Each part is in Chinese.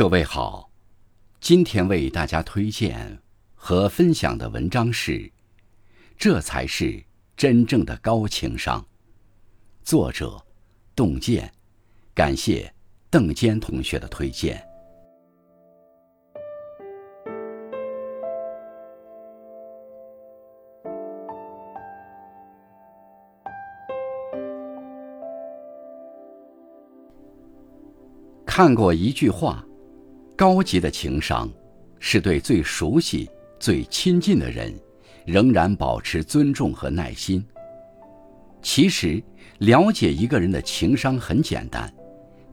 各位好，今天为大家推荐和分享的文章是《这才是真正的高情商》，作者洞见，感谢邓坚同学的推荐。看过一句话。高级的情商，是对最熟悉、最亲近的人，仍然保持尊重和耐心。其实，了解一个人的情商很简单，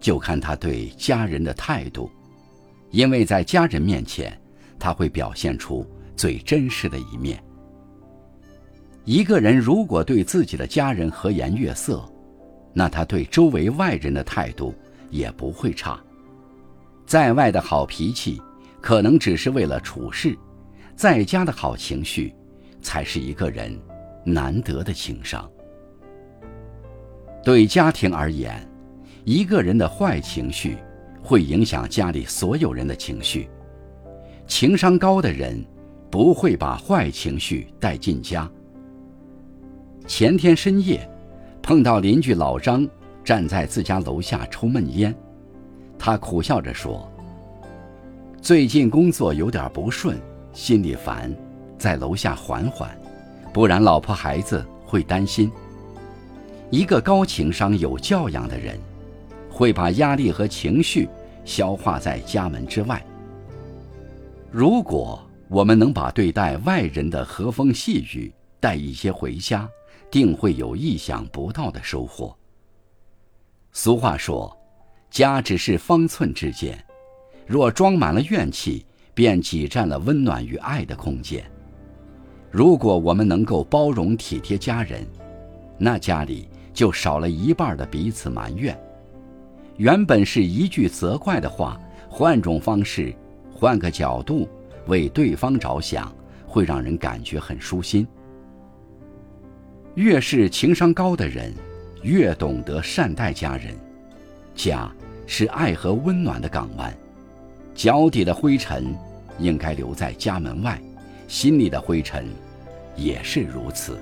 就看他对家人的态度，因为在家人面前，他会表现出最真实的一面。一个人如果对自己的家人和颜悦色，那他对周围外人的态度也不会差。在外的好脾气，可能只是为了处事；在家的好情绪，才是一个人难得的情商。对家庭而言，一个人的坏情绪会影响家里所有人的情绪。情商高的人不会把坏情绪带进家。前天深夜，碰到邻居老张站在自家楼下抽闷烟。他苦笑着说：“最近工作有点不顺，心里烦，在楼下缓缓，不然老婆孩子会担心。一个高情商、有教养的人，会把压力和情绪消化在家门之外。如果我们能把对待外人的和风细雨带一些回家，定会有意想不到的收获。”俗话说。家只是方寸之间，若装满了怨气，便挤占了温暖与爱的空间。如果我们能够包容体贴家人，那家里就少了一半的彼此埋怨。原本是一句责怪的话，换种方式，换个角度，为对方着想，会让人感觉很舒心。越是情商高的人，越懂得善待家人。家是爱和温暖的港湾，脚底的灰尘应该留在家门外，心里的灰尘也是如此。